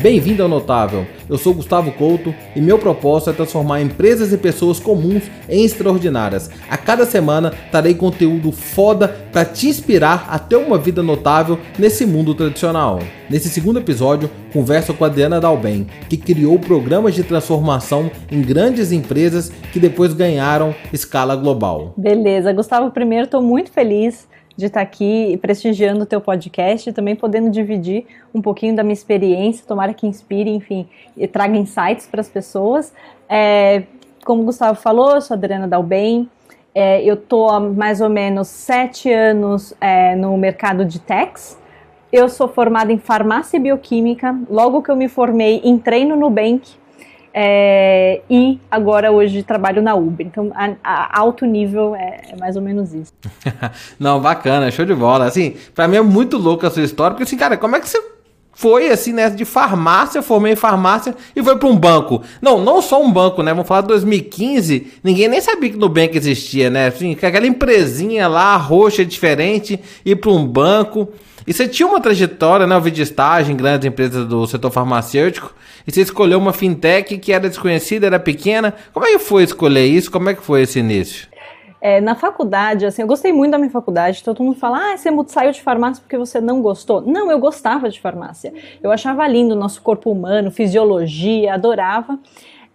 Bem-vindo ao Notável. Eu sou Gustavo Couto e meu propósito é transformar empresas e pessoas comuns em extraordinárias. A cada semana trarei conteúdo foda para te inspirar a ter uma vida notável nesse mundo tradicional. Nesse segundo episódio, converso com a Adriana Dalben, que criou programas de transformação em grandes empresas que depois ganharam escala global. Beleza, Gustavo, primeiro estou muito feliz de estar aqui prestigiando o teu podcast e também podendo dividir um pouquinho da minha experiência, tomara que inspire, enfim, e traga insights para as pessoas. É, como o Gustavo falou, eu sou Adriana Dalben, é, eu estou há mais ou menos sete anos é, no mercado de techs, eu sou formada em farmácia e bioquímica, logo que eu me formei, entrei no Nubank, é, e agora hoje trabalho na Uber. Então, a, a alto nível é, é, mais ou menos isso. Não, bacana, show de bola. Assim, pra mim é muito louca a sua história, porque assim, cara, como é que você foi assim, né, de farmácia, formei em farmácia e foi para um banco. Não, não só um banco, né? Vamos falar de 2015, ninguém nem sabia que no banco existia, né? Assim, aquela empresinha lá, roxa, diferente, ir para um banco. E você tinha uma trajetória, né? Eu vi de estágio em grandes empresas do setor farmacêutico. E você escolheu uma fintech que era desconhecida, era pequena. Como é que foi escolher isso? Como é que foi esse início? É, na faculdade, assim, eu gostei muito da minha faculdade. Todo mundo fala, ah, você saiu de farmácia porque você não gostou. Não, eu gostava de farmácia. Eu achava lindo o nosso corpo humano, fisiologia, adorava.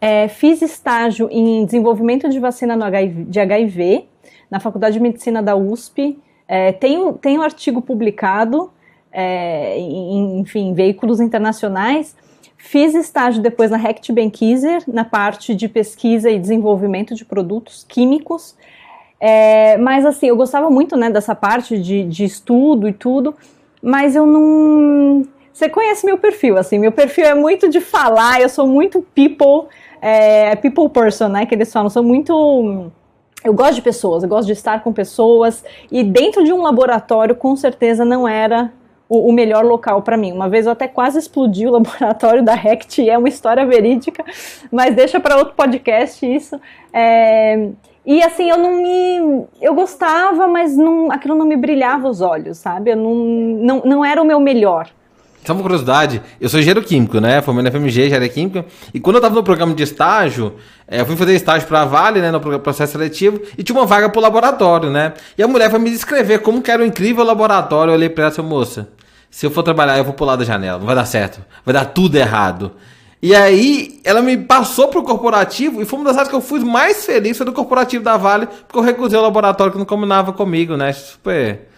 É, fiz estágio em desenvolvimento de vacina no HIV, de HIV na Faculdade de Medicina da USP. É, tem, tem um artigo publicado, é, em, enfim, em veículos internacionais. Fiz estágio depois na Hecht Benkiser, na parte de pesquisa e desenvolvimento de produtos químicos. É, mas assim, eu gostava muito né, dessa parte de, de estudo e tudo, mas eu não. Você conhece meu perfil, assim, meu perfil é muito de falar, eu sou muito people, é, people person, né? Que eles falam, sou muito eu gosto de pessoas, eu gosto de estar com pessoas e dentro de um laboratório com certeza não era o, o melhor local para mim. Uma vez eu até quase explodi o laboratório da Rect, é uma história verídica, mas deixa para outro podcast isso. É, e assim, eu não me. Eu gostava, mas não, aquilo não me brilhava os olhos, sabe? Eu não, não, não era o meu melhor. Só uma curiosidade, eu sou engenheiro químico, né? Formei na FMG, engenharia química. E quando eu tava no programa de estágio, é, eu fui fazer estágio pra Vale, né? No processo seletivo, e tinha uma vaga pro laboratório, né? E a mulher foi me descrever como que era um incrível laboratório. Eu olhei pra ela e moça, se eu for trabalhar, eu vou pular da janela. Não vai dar certo. Vai dar tudo errado. E aí, ela me passou pro corporativo e foi uma das áreas que eu fui mais feliz foi do corporativo da Vale, porque eu recusei o laboratório que não combinava comigo, né? Super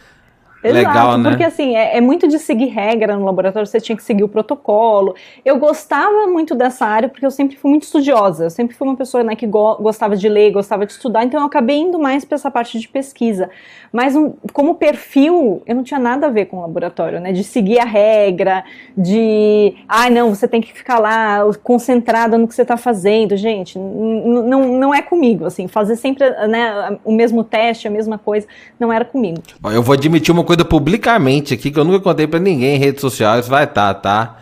Exato, Legal, né? Porque assim, é, é, muito de seguir regra no laboratório, você tinha que seguir o protocolo. Eu gostava muito dessa área porque eu sempre fui muito estudiosa, eu sempre fui uma pessoa né, que go gostava de ler, gostava de estudar, então eu acabei indo mais para essa parte de pesquisa. Mas um, como perfil, eu não tinha nada a ver com o laboratório, né? De seguir a regra, de ai ah, não, você tem que ficar lá concentrada no que você está fazendo. Gente, não, não é comigo, assim, fazer sempre né, o mesmo teste, a mesma coisa, não era comigo. Eu vou admitir uma coisa coisa publicamente aqui que eu nunca contei para ninguém em redes sociais, vai estar, tá, tá?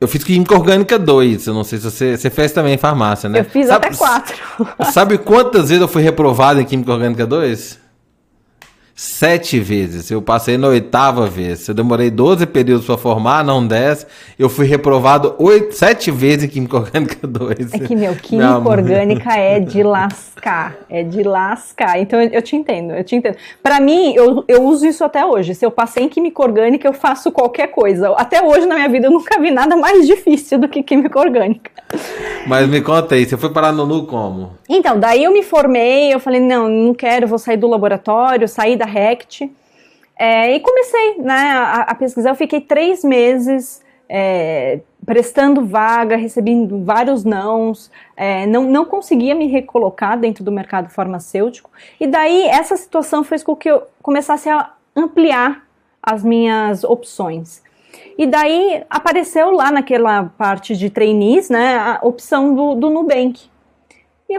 Eu fiz Química Orgânica 2, eu não sei se você, você fez também em farmácia, né? Eu fiz sabe, até 4. Sabe quantas vezes eu fui reprovado em Química Orgânica 2? Sete vezes. Eu passei na oitava vez. Eu demorei 12 períodos para formar, não 10. Eu fui reprovado oito, sete vezes em Química Orgânica 2. É que, meu, Química Orgânica é de lascar. É de lascar. Então eu, eu te entendo, eu te entendo. Para mim, eu, eu uso isso até hoje. Se eu passei em Química Orgânica, eu faço qualquer coisa. Até hoje na minha vida eu nunca vi nada mais difícil do que Química Orgânica. Mas me conta aí, você foi parar no NU como? Então, daí eu me formei, eu falei, não, não quero, vou sair do laboratório, sair da da RECT. É, e comecei né, a, a, pesquisar. Eu fiquei três meses é, prestando vaga, recebendo vários nãos, é, não, não conseguia me recolocar dentro do mercado farmacêutico. E daí essa situação fez com que eu começasse a ampliar as minhas opções. E daí apareceu lá naquela parte de trainees, né, a opção do, do Nubank.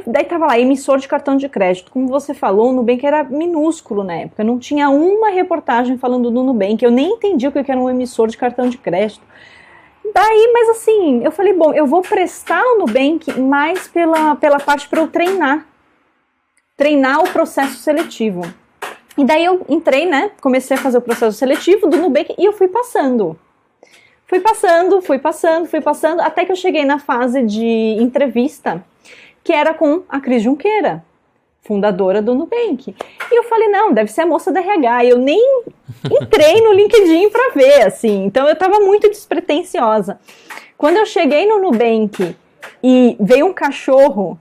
Daí tava lá, emissor de cartão de crédito. Como você falou, o Nubank era minúsculo na época. Não tinha uma reportagem falando do Nubank. Eu nem entendi o que era um emissor de cartão de crédito. Daí, mas assim, eu falei, bom, eu vou prestar o Nubank mais pela, pela parte para eu treinar. Treinar o processo seletivo. E daí eu entrei, né? Comecei a fazer o processo seletivo do Nubank e eu fui passando. Fui passando, fui passando, fui passando, até que eu cheguei na fase de entrevista, que era com a Cris Junqueira, fundadora do Nubank. E eu falei, não, deve ser a moça da RH. Eu nem entrei no LinkedIn para ver, assim. Então eu estava muito despretensiosa. Quando eu cheguei no Nubank e veio um cachorro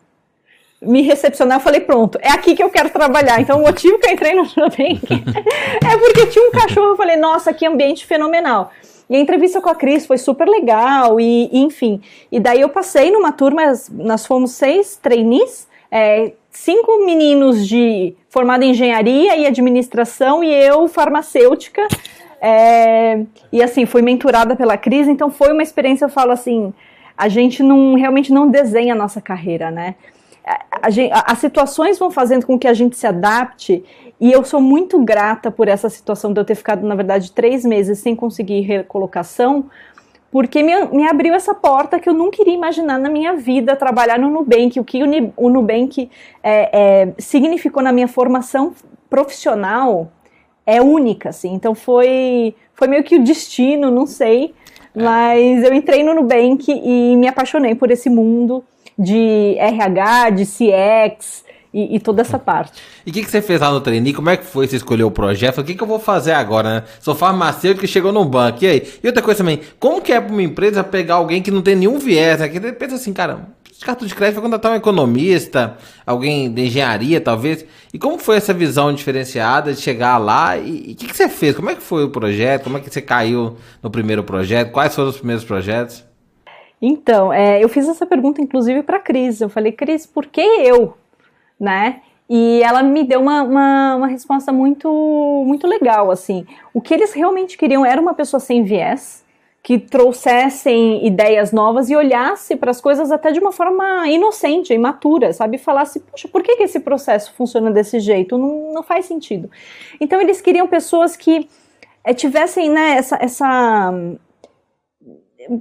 me recepcionar, eu falei, pronto, é aqui que eu quero trabalhar. Então, o motivo que eu entrei no Nubank é porque tinha um cachorro, eu falei, nossa, que ambiente fenomenal. E a entrevista com a Cris foi super legal, e, e enfim. E daí eu passei numa turma, nós fomos seis trainees, é, cinco meninos de formada em engenharia e administração, e eu, farmacêutica. É, e assim, fui mentorada pela Cris, então foi uma experiência, eu falo assim, a gente não realmente não desenha a nossa carreira, né? A, as situações vão fazendo com que a gente se adapte e eu sou muito grata por essa situação de eu ter ficado, na verdade, três meses sem conseguir recolocação, porque me, me abriu essa porta que eu não queria imaginar na minha vida trabalhar no Nubank, o que o, o Nubank é, é, significou na minha formação profissional é única, assim. Então foi, foi meio que o destino, não sei, mas eu entrei no Nubank e me apaixonei por esse mundo de RH, de CX, e, e, toda essa parte. E o que, que você fez lá no trainee? Como é que foi você escolher o projeto? O que, que eu vou fazer agora, né? Sou farmacêutico que chegou no banco, e aí? E outra coisa também, como que é para uma empresa pegar alguém que não tem nenhum viés, né? Que pensa assim, cara, cartão de crédito vai contratar um economista, alguém de engenharia, talvez. E como foi essa visão diferenciada de chegar lá? E o que, que você fez? Como é que foi o projeto? Como é que você caiu no primeiro projeto? Quais foram os primeiros projetos? Então, é, eu fiz essa pergunta inclusive para a Cris. Eu falei, Cris, por que eu? Né? E ela me deu uma, uma, uma, resposta muito, muito legal, assim. O que eles realmente queriam era uma pessoa sem viés, que trouxessem ideias novas e olhasse para as coisas até de uma forma inocente, imatura, sabe? Falasse, poxa, por que, que esse processo funciona desse jeito? Não, não faz sentido. Então, eles queriam pessoas que é, tivessem, né, essa, essa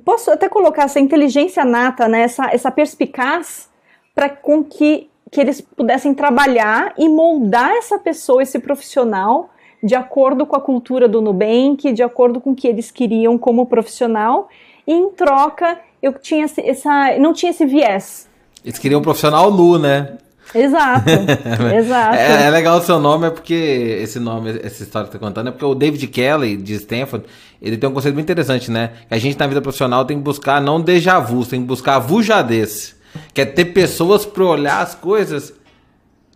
posso até colocar essa inteligência nata, né, essa, essa perspicaz para com que que eles pudessem trabalhar e moldar essa pessoa, esse profissional, de acordo com a cultura do Nubank, de acordo com o que eles queriam como profissional, e em troca eu tinha essa, não tinha esse viés. Eles queriam um profissional nu, né? Exato, exato. É, é, legal o seu nome, é porque esse nome, essa história que tá contando, é porque o David Kelly, de Stanford, ele tem um conceito muito interessante, né? Que a gente na vida profissional tem que buscar não déjà vu, tem que buscar vujadez. Que é ter pessoas para olhar as coisas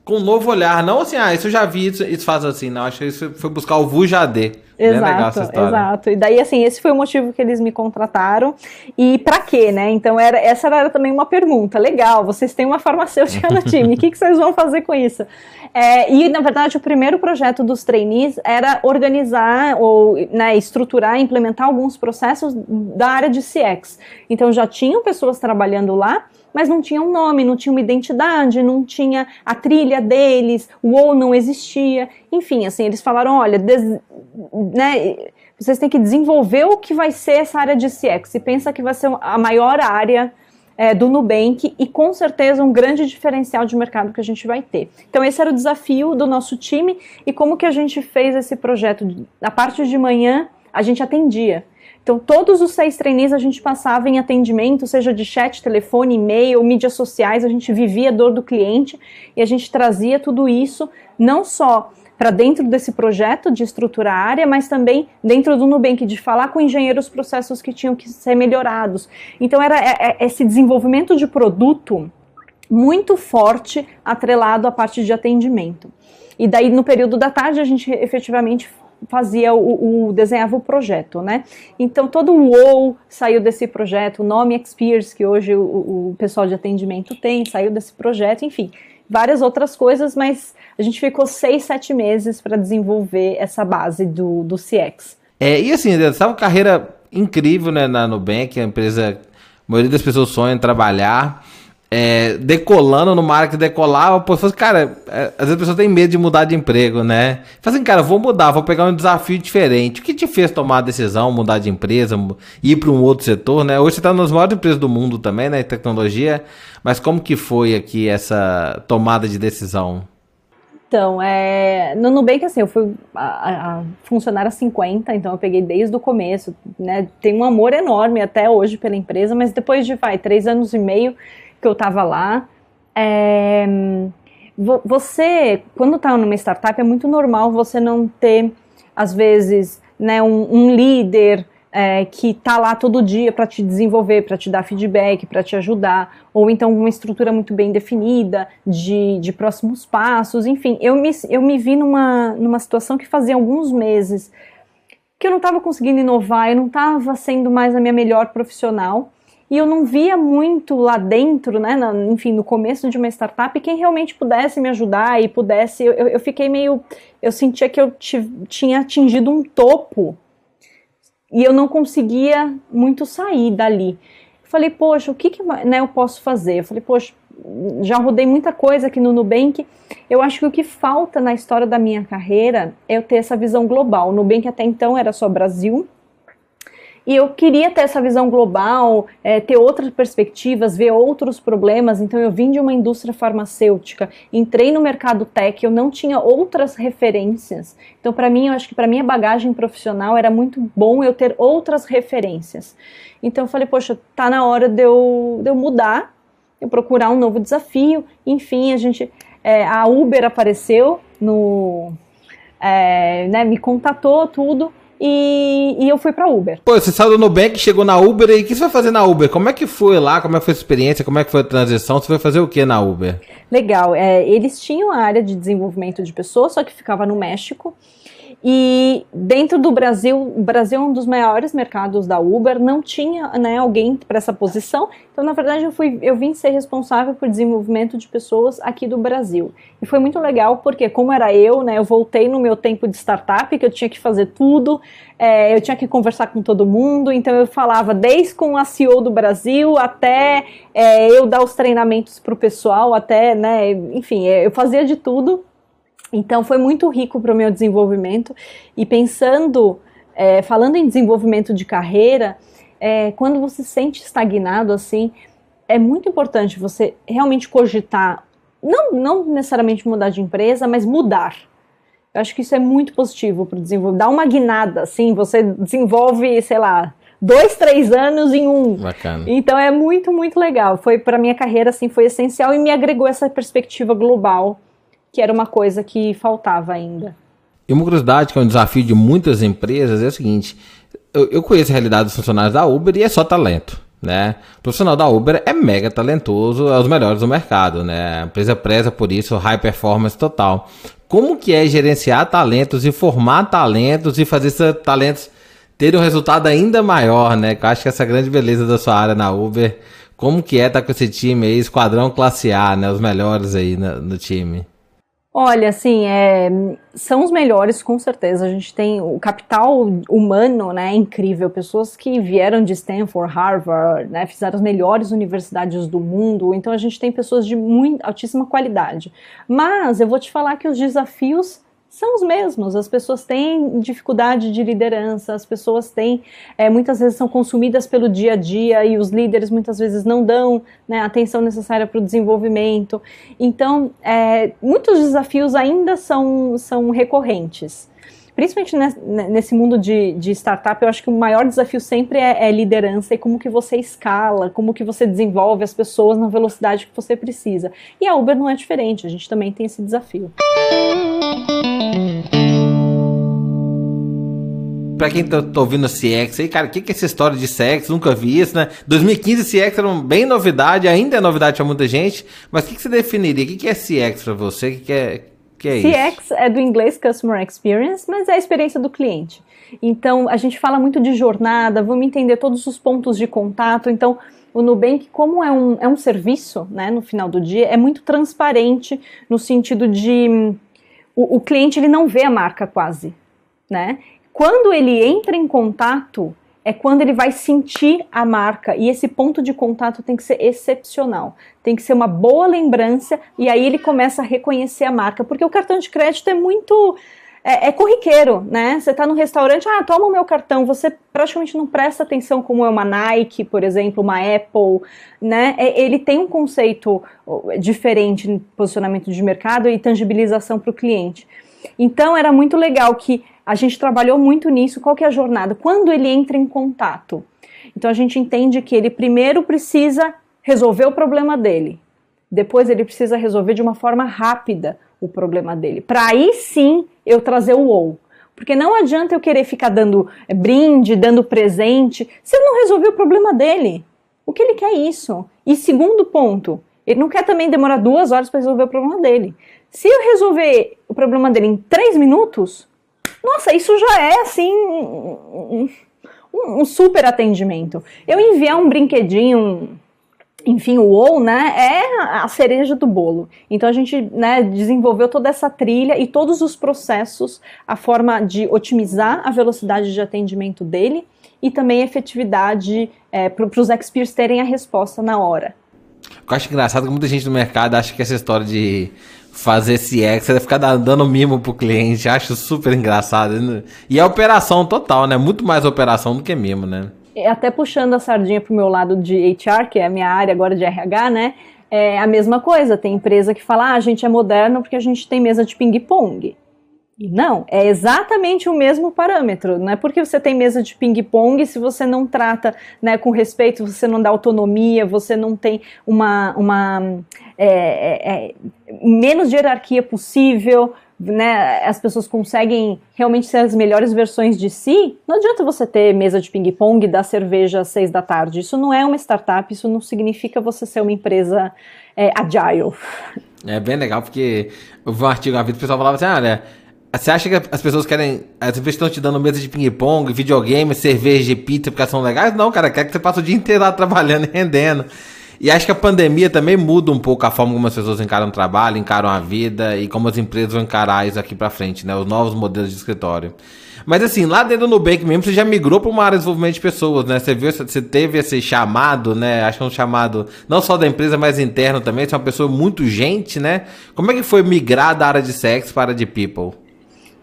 com um novo olhar. Não assim, ah, isso eu já vi, isso, isso faz assim. Não, acho que isso foi buscar o Vujadê. Exato, exato. E daí, assim, esse foi o motivo que eles me contrataram. E para quê, né? Então, era, essa era também uma pergunta. Legal, vocês têm uma farmacêutica no time, o que, que vocês vão fazer com isso? É, e, na verdade, o primeiro projeto dos trainees era organizar ou né, estruturar, implementar alguns processos da área de CX. Então, já tinham pessoas trabalhando lá, mas não tinha um nome, não tinha uma identidade, não tinha a trilha deles, o ou não existia. Enfim, assim, eles falaram, olha, des, né, vocês têm que desenvolver o que vai ser essa área de CX. E pensa que vai ser a maior área é, do Nubank e com certeza um grande diferencial de mercado que a gente vai ter. Então esse era o desafio do nosso time e como que a gente fez esse projeto. A parte de manhã a gente atendia. Então, todos os seis trainees a gente passava em atendimento, seja de chat, telefone, e-mail, mídias sociais, a gente vivia a dor do cliente e a gente trazia tudo isso, não só para dentro desse projeto de estruturar a área, mas também dentro do Nubank, de falar com engenheiros processos que tinham que ser melhorados. Então, era é, é, esse desenvolvimento de produto muito forte atrelado à parte de atendimento. E daí, no período da tarde, a gente efetivamente fazia o, o, desenhava o projeto, né? Então todo o WoW saiu desse projeto, o nome Experience que hoje o, o, pessoal de atendimento tem, saiu desse projeto, enfim, várias outras coisas, mas a gente ficou seis, sete meses para desenvolver essa base do, do CX. É, e assim, uma carreira incrível né, na Nubank, a empresa, a maioria das pessoas sonha em trabalhar é, decolando numa área que decolava, pô, fosse, cara, é, às vezes a pessoa tem medo de mudar de emprego, né? Fala assim, cara, vou mudar, vou pegar um desafio diferente. O que te fez tomar a decisão, mudar de empresa, ir para um outro setor, né? Hoje você está nas maiores empresas do mundo também, né? Tecnologia, mas como que foi aqui essa tomada de decisão? Então, é, no Nubank, assim, eu fui a, a funcionária 50, então eu peguei desde o começo, né? Tenho um amor enorme até hoje pela empresa, mas depois de, vai, três anos e meio que eu tava lá, é, você, quando tá numa startup, é muito normal você não ter, às vezes, né, um, um líder é, que está lá todo dia para te desenvolver, para te dar feedback, para te ajudar, ou então uma estrutura muito bem definida de, de próximos passos, enfim, eu me, eu me vi numa, numa situação que fazia alguns meses que eu não estava conseguindo inovar, eu não estava sendo mais a minha melhor profissional, e eu não via muito lá dentro, né, na, enfim, no começo de uma startup, quem realmente pudesse me ajudar e pudesse, eu, eu fiquei meio, eu sentia que eu tinha atingido um topo e eu não conseguia muito sair dali. falei, poxa, o que, que né, eu posso fazer? Eu falei, poxa, já rodei muita coisa aqui no Nubank. Eu acho que o que falta na história da minha carreira é eu ter essa visão global. O Nubank até então era só Brasil, e eu queria ter essa visão global, é, ter outras perspectivas, ver outros problemas. Então, eu vim de uma indústria farmacêutica, entrei no mercado tech, eu não tinha outras referências. Então, para mim, eu acho que para minha bagagem profissional era muito bom eu ter outras referências. Então, eu falei, poxa, tá na hora de eu, de eu mudar, eu procurar um novo desafio. Enfim, a gente, é, a Uber apareceu no, é, né, me contatou tudo e, e eu fui pra Uber. Pô, você saiu do Nubank, chegou na Uber e o que você vai fazer na Uber? Como é que foi lá? Como é que foi a experiência? Como é que foi a transição? Você foi fazer o que na Uber? Legal, é, eles tinham a área de desenvolvimento de pessoas, só que ficava no México. E dentro do Brasil, o Brasil é um dos maiores mercados da Uber, não tinha né, alguém para essa posição. Então, na verdade, eu, fui, eu vim ser responsável por desenvolvimento de pessoas aqui do Brasil. E foi muito legal, porque como era eu, né, eu voltei no meu tempo de startup, que eu tinha que fazer tudo, é, eu tinha que conversar com todo mundo, então eu falava desde com a CEO do Brasil até é, eu dar os treinamentos para o pessoal, até, né, enfim, eu fazia de tudo então foi muito rico para o meu desenvolvimento e pensando, é, falando em desenvolvimento de carreira, é, quando você se sente estagnado assim, é muito importante você realmente cogitar, não, não necessariamente mudar de empresa, mas mudar. Eu acho que isso é muito positivo para desenvolver. Dá uma guinada, assim, você desenvolve, sei lá, dois, três anos em um. Bacana. Então é muito, muito legal. Foi para minha carreira assim, foi essencial e me agregou essa perspectiva global que era uma coisa que faltava ainda. E uma curiosidade que é um desafio de muitas empresas é o seguinte: eu, eu conheço a realidade dos funcionários da Uber e é só talento. Né? O profissional da Uber é mega talentoso, é os melhores do mercado, né? A empresa preza por isso, high performance total. Como que é gerenciar talentos e formar talentos e fazer esses talentos terem um resultado ainda maior, né? Eu acho que essa é grande beleza da sua área na Uber. Como que é estar com esse time aí, esquadrão classe A, né? Os melhores aí no, no time. Olha, assim, é, são os melhores, com certeza. A gente tem o capital humano, né, incrível. Pessoas que vieram de Stanford, Harvard, né, fizeram as melhores universidades do mundo. Então a gente tem pessoas de muito altíssima qualidade. Mas eu vou te falar que os desafios são os mesmos. As pessoas têm dificuldade de liderança, as pessoas têm, é, muitas vezes são consumidas pelo dia a dia e os líderes muitas vezes não dão né, a atenção necessária para o desenvolvimento. Então, é, muitos desafios ainda são, são recorrentes. Principalmente nesse mundo de, de startup, eu acho que o maior desafio sempre é, é liderança e como que você escala, como que você desenvolve as pessoas na velocidade que você precisa. E a Uber não é diferente, a gente também tem esse desafio. Pra quem tá, tá ouvindo CX aí, cara, o que, que é essa história de CX? Nunca vi isso, né? 2015 CX era bem novidade, ainda é novidade pra muita gente, mas o que, que você definiria? O que, que é CX pra você? O que, que é, que é CX isso? é do inglês Customer Experience, mas é a experiência do cliente. Então, a gente fala muito de jornada, vamos entender todos os pontos de contato. Então, o Nubank, como é um, é um serviço, né, no final do dia, é muito transparente no sentido de o, o cliente ele não vê a marca quase, né? Quando ele entra em contato, é quando ele vai sentir a marca e esse ponto de contato tem que ser excepcional, tem que ser uma boa lembrança e aí ele começa a reconhecer a marca, porque o cartão de crédito é muito é, é, corriqueiro, né? Você está no restaurante, ah, toma o meu cartão, você praticamente não presta atenção como é uma Nike, por exemplo, uma Apple, né? É, ele tem um conceito diferente em posicionamento de mercado e tangibilização para o cliente. Então era muito legal que a gente trabalhou muito nisso. Qual que é a jornada? Quando ele entra em contato. Então a gente entende que ele primeiro precisa resolver o problema dele. Depois ele precisa resolver de uma forma rápida o problema dele. Para aí sim eu trazer o ou. Porque não adianta eu querer ficar dando é, brinde, dando presente, se ele não resolver o problema dele. O que ele quer é isso. E segundo ponto, ele não quer também demorar duas horas para resolver o problema dele. Se eu resolver o problema dele em três minutos, nossa, isso já é assim um, um, um super atendimento. Eu enviar um brinquedinho, enfim, o ou, né, é a cereja do bolo. Então a gente, né, desenvolveu toda essa trilha e todos os processos, a forma de otimizar a velocidade de atendimento dele e também a efetividade é, para os experts terem a resposta na hora. Eu acho engraçado que muita gente no mercado acha que essa história de fazer ex, é ficar dando mimo pro cliente, acho super engraçado. E é operação total, né? Muito mais operação do que mimo, né? até puxando a sardinha pro meu lado de HR, que é a minha área agora de RH, né? É a mesma coisa. Tem empresa que fala, ah, a gente é moderno porque a gente tem mesa de ping-pong. Não, é exatamente o mesmo parâmetro. Não é porque você tem mesa de ping-pong, se você não trata né, com respeito, você não dá autonomia, você não tem uma, uma é, é, é menos hierarquia possível, né, as pessoas conseguem realmente ser as melhores versões de si, não adianta você ter mesa de ping-pong e dar cerveja às seis da tarde. Isso não é uma startup, isso não significa você ser uma empresa é, agile. É bem legal, porque eu vi um artigo na vida, o pessoal falava assim, ah, né, você acha que as pessoas querem. As pessoas estão te dando mesa de ping-pong, videogame, cerveja, pizza, porque são legais? Não, cara, quer que você passe o dia inteiro lá trabalhando e rendendo. E acho que a pandemia também muda um pouco a forma como as pessoas encaram o trabalho, encaram a vida e como as empresas vão encarar isso aqui para frente, né? Os novos modelos de escritório. Mas assim, lá dentro do Nubank mesmo, você já migrou para uma área de desenvolvimento de pessoas, né? Você viu, você teve esse chamado, né? Acho que é um chamado não só da empresa, mas interno também. Você é uma pessoa muito gente, né? Como é que foi migrar da área de sex para a de people?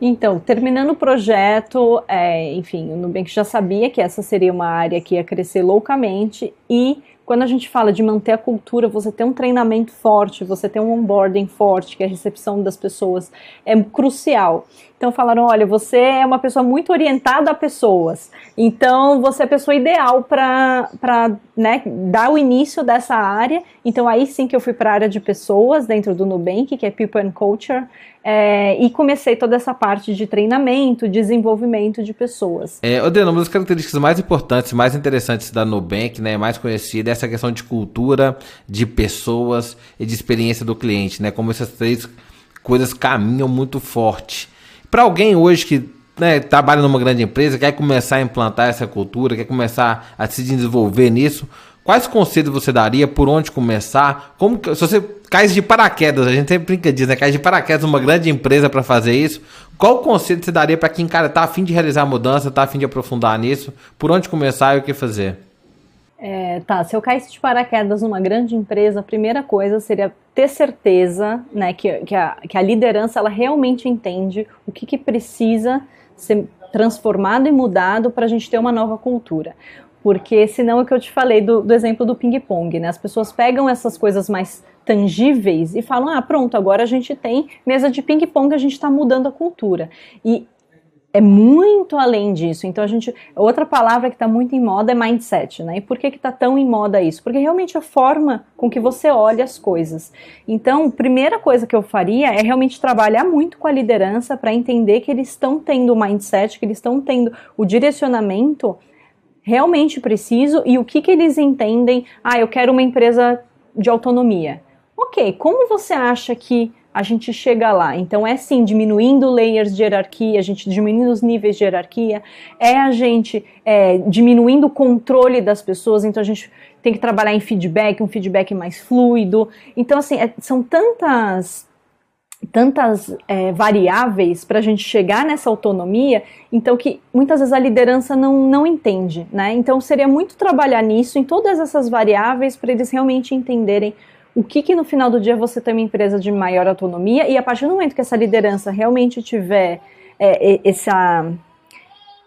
Então, terminando o projeto, é, enfim, o Nubank já sabia que essa seria uma área que ia crescer loucamente e quando a gente fala de manter a cultura, você ter um treinamento forte, você ter um onboarding forte, que a recepção das pessoas, é crucial. Então falaram, olha, você é uma pessoa muito orientada a pessoas, então você é a pessoa ideal para né, dar o início dessa área. Então aí sim que eu fui para a área de pessoas dentro do Nubank, que é People and Culture, é, e comecei toda essa parte de treinamento, desenvolvimento de pessoas. É, uma das características mais importantes, mais interessantes da Nubank, né, mais conhecida, é essa questão de cultura, de pessoas e de experiência do cliente, né? Como essas três coisas caminham muito forte. Para alguém hoje que né, trabalha numa grande empresa, quer começar a implantar essa cultura, quer começar a se desenvolver nisso, quais conselhos você daria? Por onde começar? Como que, se você cai de paraquedas, a gente sempre brinca disso, né? Cai de paraquedas numa grande empresa para fazer isso. Qual conselho você daria para quem, cara, tá afim de realizar a mudança, tá afim de aprofundar nisso? Por onde começar e o que fazer? É, tá, se eu caísse de paraquedas numa grande empresa, a primeira coisa seria ter certeza né, que, que, a, que a liderança ela realmente entende o que, que precisa ser transformado e mudado para a gente ter uma nova cultura. Porque senão é o que eu te falei do, do exemplo do ping-pong, né? As pessoas pegam essas coisas mais tangíveis e falam: ah, pronto, agora a gente tem mesa de ping-pong, a gente está mudando a cultura. E é muito além disso. Então a gente, outra palavra que está muito em moda é mindset, né? E por que que está tão em moda isso? Porque realmente a forma com que você olha as coisas. Então, primeira coisa que eu faria é realmente trabalhar muito com a liderança para entender que eles estão tendo o mindset, que eles estão tendo o direcionamento realmente preciso e o que que eles entendem. Ah, eu quero uma empresa de autonomia. Ok, como você acha que a gente chega lá. Então é sim diminuindo layers de hierarquia, a gente diminuindo os níveis de hierarquia, é a gente é, diminuindo o controle das pessoas, então a gente tem que trabalhar em feedback, um feedback mais fluido. Então, assim, é, são tantas tantas é, variáveis para a gente chegar nessa autonomia, então que muitas vezes a liderança não, não entende, né? Então seria muito trabalhar nisso, em todas essas variáveis, para eles realmente entenderem o que, que no final do dia você tem uma empresa de maior autonomia e a partir do momento que essa liderança realmente tiver é, essa,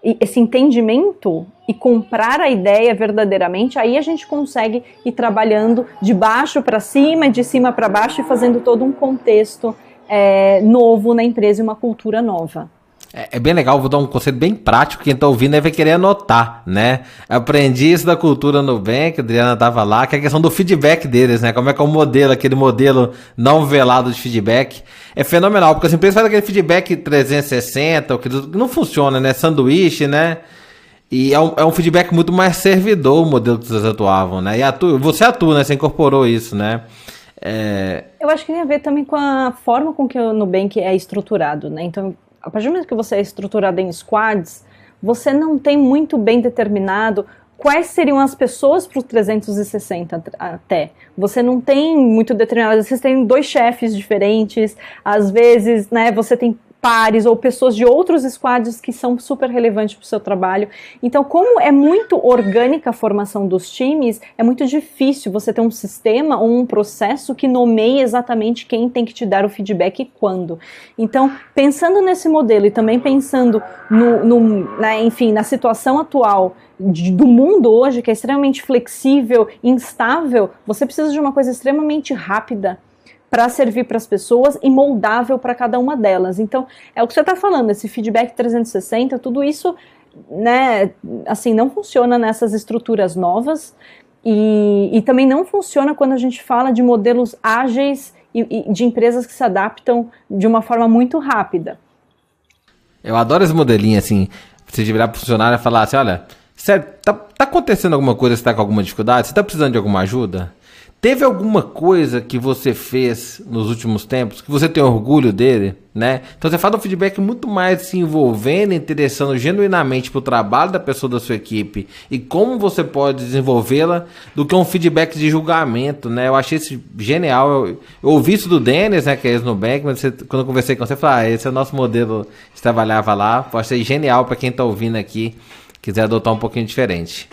esse entendimento e comprar a ideia verdadeiramente, aí a gente consegue ir trabalhando de baixo para cima, de cima para baixo e fazendo todo um contexto é, novo na empresa e uma cultura nova. É, é, bem legal, vou dar um conselho bem prático, quem tá ouvindo vai querer anotar, né? Aprendi isso da cultura Nubank, a Adriana tava lá, que é a questão do feedback deles, né? Como é que é o modelo, aquele modelo não velado de feedback. É fenomenal, porque as empresas fazem aquele feedback 360, que não funciona, né? Sanduíche, né? E é um, é um feedback muito mais servidor o modelo que vocês atuavam, né? E você atua, né? Você incorporou isso, né? É... Eu acho que tem a ver também com a forma com que o Nubank é estruturado, né? Então, a partir do momento que você é estruturado em squads, você não tem muito bem determinado quais seriam as pessoas para o 360 até. Você não tem muito determinado, vocês têm dois chefes diferentes, às vezes, né, você tem pares ou pessoas de outros squads que são super relevantes para o seu trabalho. Então, como é muito orgânica a formação dos times, é muito difícil você ter um sistema ou um processo que nomeie exatamente quem tem que te dar o feedback e quando. Então, pensando nesse modelo e também pensando no, no na, enfim, na situação atual de, do mundo hoje, que é extremamente flexível, instável, você precisa de uma coisa extremamente rápida para servir para as pessoas e moldável para cada uma delas. Então, é o que você está falando, esse feedback 360, tudo isso, né, assim, não funciona nessas estruturas novas e, e também não funciona quando a gente fala de modelos ágeis e, e de empresas que se adaptam de uma forma muito rápida. Eu adoro esse modelinho, assim, você virar para funcionário e falar assim, olha, sério, tá, tá acontecendo alguma coisa, você está com alguma dificuldade, você está precisando de alguma ajuda? Teve alguma coisa que você fez nos últimos tempos que você tem orgulho dele, né? Então você fala um feedback muito mais se envolvendo, interessando genuinamente para o trabalho da pessoa da sua equipe e como você pode desenvolvê-la do que um feedback de julgamento, né? Eu achei isso genial. Eu, eu ouvi isso do Dennis, né? Que é ex-Nubank, mas você, quando eu conversei com você, eu falei, ah, esse é o nosso modelo que trabalhava lá. Eu achei genial para quem está ouvindo aqui, quiser adotar um pouquinho diferente.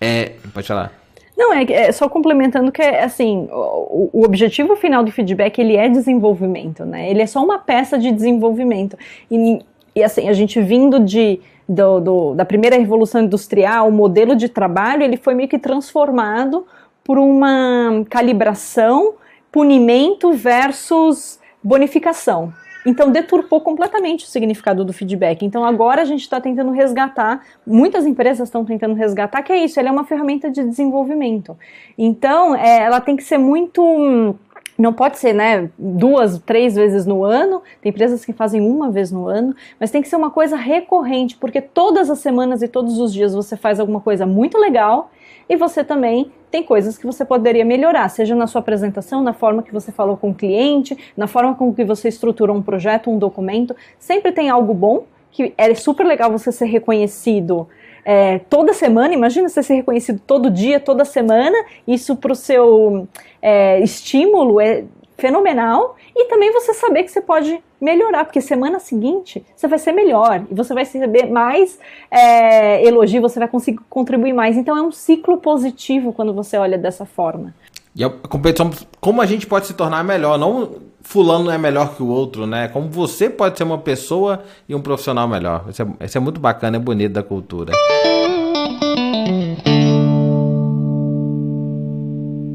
É, pode falar. Não, é, é, só complementando que, assim, o, o, objetivo final do feedback, ele é desenvolvimento, né? Ele é só uma peça de desenvolvimento. E, e assim, a gente vindo de, do, do, da primeira revolução industrial, o modelo de trabalho, ele foi meio que transformado por uma calibração, punimento versus bonificação. Então deturpou completamente o significado do feedback. Então agora a gente está tentando resgatar, muitas empresas estão tentando resgatar, que é isso, ele é uma ferramenta de desenvolvimento. Então é, ela tem que ser muito não pode ser, né, duas, três vezes no ano. Tem empresas que fazem uma vez no ano, mas tem que ser uma coisa recorrente, porque todas as semanas e todos os dias você faz alguma coisa muito legal e você também tem coisas que você poderia melhorar, seja na sua apresentação, na forma que você falou com o cliente, na forma com que você estruturou um projeto, um documento. Sempre tem algo bom, que é super legal você ser reconhecido é, toda semana. Imagina você ser reconhecido todo dia, toda semana. Isso para o seu é, estímulo é fenomenal. E também você saber que você pode melhorar, porque semana seguinte você vai ser melhor e você vai receber mais é, elogio, você vai conseguir contribuir mais. Então é um ciclo positivo quando você olha dessa forma. E a competição, como a gente pode se tornar melhor, não fulano é melhor que o outro, né? Como você pode ser uma pessoa e um profissional melhor. Isso é, isso é muito bacana, é bonito da cultura.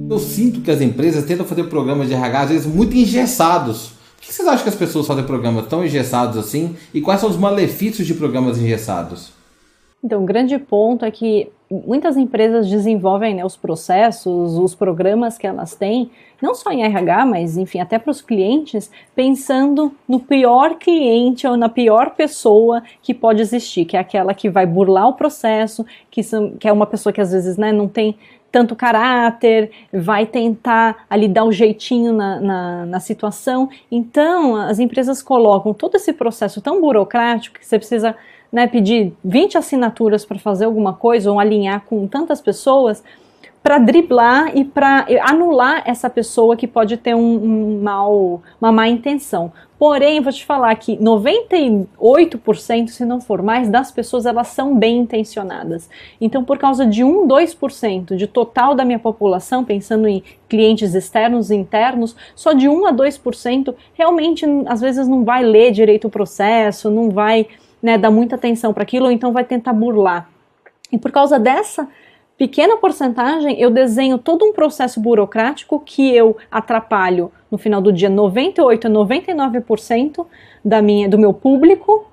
Eu sinto que as empresas tentam fazer programas de RH, às vezes, muito engessados por que vocês acham que as pessoas fazem programas tão engessados assim? E quais são os malefícios de programas engessados? Então, o grande ponto é que muitas empresas desenvolvem né, os processos, os programas que elas têm, não só em RH, mas enfim, até para os clientes, pensando no pior cliente ou na pior pessoa que pode existir, que é aquela que vai burlar o processo, que, são, que é uma pessoa que às vezes né, não tem tanto caráter, vai tentar ali dar um jeitinho na, na, na, situação. Então, as empresas colocam todo esse processo tão burocrático que você precisa né, pedir 20 assinaturas para fazer alguma coisa ou alinhar com tantas pessoas, para driblar e para anular essa pessoa que pode ter um, um mal, uma má intenção. Porém, vou te falar que 98%, se não for mais, das pessoas elas são bem intencionadas. Então, por causa de 1, 2% de total da minha população, pensando em clientes externos e internos, só de 1 a 2% realmente às vezes não vai ler direito o processo, não vai né, dar muita atenção para aquilo, ou então vai tentar burlar. E por causa dessa pequena porcentagem, eu desenho todo um processo burocrático que eu atrapalho no final do dia 98 a 99% da minha, do meu público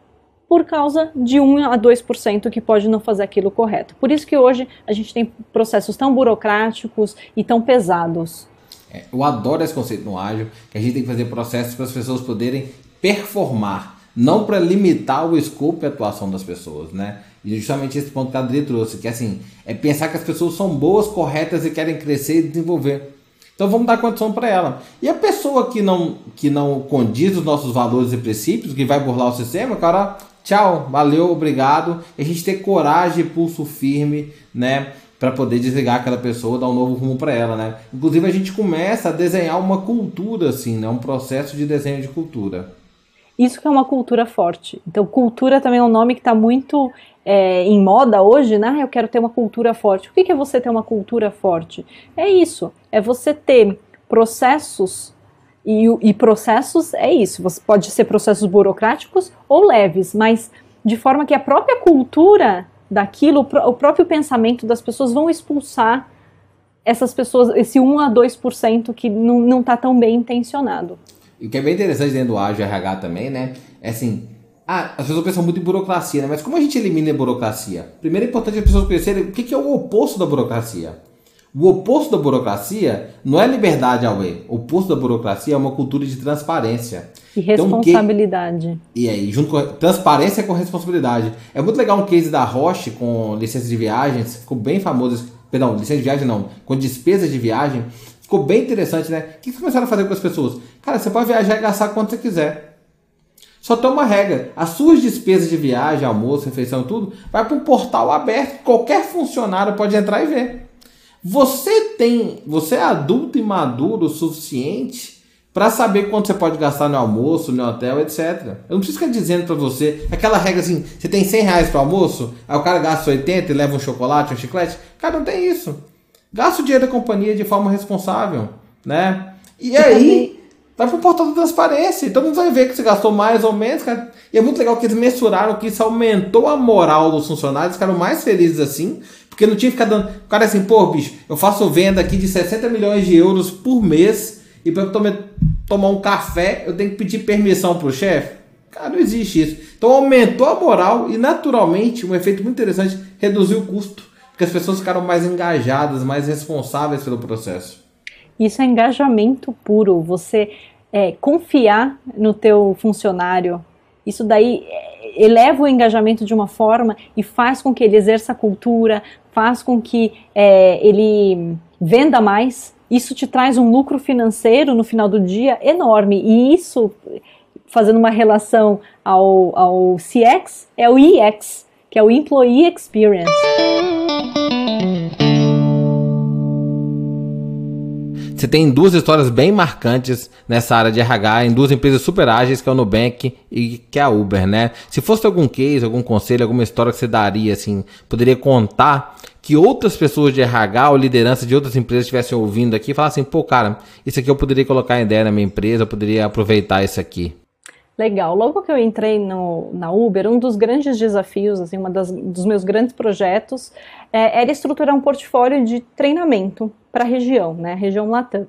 por causa de 1 a 2% que pode não fazer aquilo correto. Por isso que hoje a gente tem processos tão burocráticos e tão pesados. É, eu adoro esse conceito no ágil, que a gente tem que fazer processos para as pessoas poderem performar, não para limitar o escopo e a atuação das pessoas, né? E justamente esse ponto que a Adri trouxe, que assim, é pensar que as pessoas são boas, corretas e querem crescer e desenvolver. Então vamos dar condição para ela. E a pessoa que não que não condiz os nossos valores e princípios, que vai burlar o sistema, cara, tchau, valeu, obrigado. E a gente ter coragem e pulso firme, né, para poder desligar aquela pessoa, dar um novo rumo para ela, né? Inclusive a gente começa a desenhar uma cultura assim, né, um processo de desenho de cultura. Isso que é uma cultura forte. Então, cultura também é um nome que está muito é, em moda hoje, né? Eu quero ter uma cultura forte. O que é você ter uma cultura forte? É isso, é você ter processos e, e processos é isso. Você pode ser processos burocráticos ou leves, mas de forma que a própria cultura daquilo, o próprio pensamento das pessoas vão expulsar essas pessoas, esse 1 a 2% que não está tão bem intencionado. E o que é bem interessante dentro do Ágil RH também, né? É assim, ah, as pessoas pensam muito em burocracia, né? Mas como a gente elimina a burocracia? Primeiro é importante as pessoas conhecerem o que é o oposto da burocracia. O oposto da burocracia não é liberdade ao E. O oposto da burocracia é uma cultura de transparência. E responsabilidade. Então, que... E aí, junto com transparência com responsabilidade. É muito legal um case da Roche com licença de viagens, ficou bem famoso. Perdão, licença de viagem não, com despesa de viagem. Ficou bem interessante, né? O que vocês começaram a fazer com as pessoas? Cara, você pode viajar e gastar quanto você quiser. Só tem uma regra: as suas despesas de viagem, almoço, refeição, tudo, vai para um portal aberto. Qualquer funcionário pode entrar e ver. Você tem, você é adulto e maduro o suficiente para saber quanto você pode gastar no almoço, no hotel, etc. Eu não preciso ficar dizendo para você aquela regra assim: você tem 100 reais para almoço, aí o cara gasta 80 e leva um chocolate, um chiclete. Cara, não tem isso. Gasta o dinheiro da companhia de forma responsável, né? E aí vai pro portal da transparência. Então não vai ver que você gastou mais ou menos, cara. E é muito legal que eles mensuraram que isso aumentou a moral dos funcionários, ficaram mais felizes assim, porque não tinha que ficar dando. O cara é assim, pô, bicho, eu faço venda aqui de 60 milhões de euros por mês e para tomar, tomar um café eu tenho que pedir permissão pro chefe. Cara, não existe isso. Então aumentou a moral e naturalmente, um efeito muito interessante, reduziu o custo. Porque as pessoas ficaram mais engajadas, mais responsáveis pelo processo. Isso é engajamento puro. Você é, confiar no teu funcionário. Isso daí é, eleva o engajamento de uma forma e faz com que ele exerça a cultura, faz com que é, ele venda mais. Isso te traz um lucro financeiro no final do dia enorme. E isso, fazendo uma relação ao, ao CX, é o EX, que é o Employee Experience. Você tem duas histórias bem marcantes nessa área de RH, em duas empresas super ágeis, que é o Nubank e que é a Uber, né? Se fosse algum case, algum conselho, alguma história que você daria, assim, poderia contar que outras pessoas de RH ou liderança de outras empresas estivessem ouvindo aqui e falassem, pô, cara, isso aqui eu poderia colocar em ideia na minha empresa, eu poderia aproveitar isso aqui. Legal. Logo que eu entrei no, na Uber, um dos grandes desafios, assim, um dos meus grandes projetos, é, era estruturar um portfólio de treinamento para a região, né, região Latam.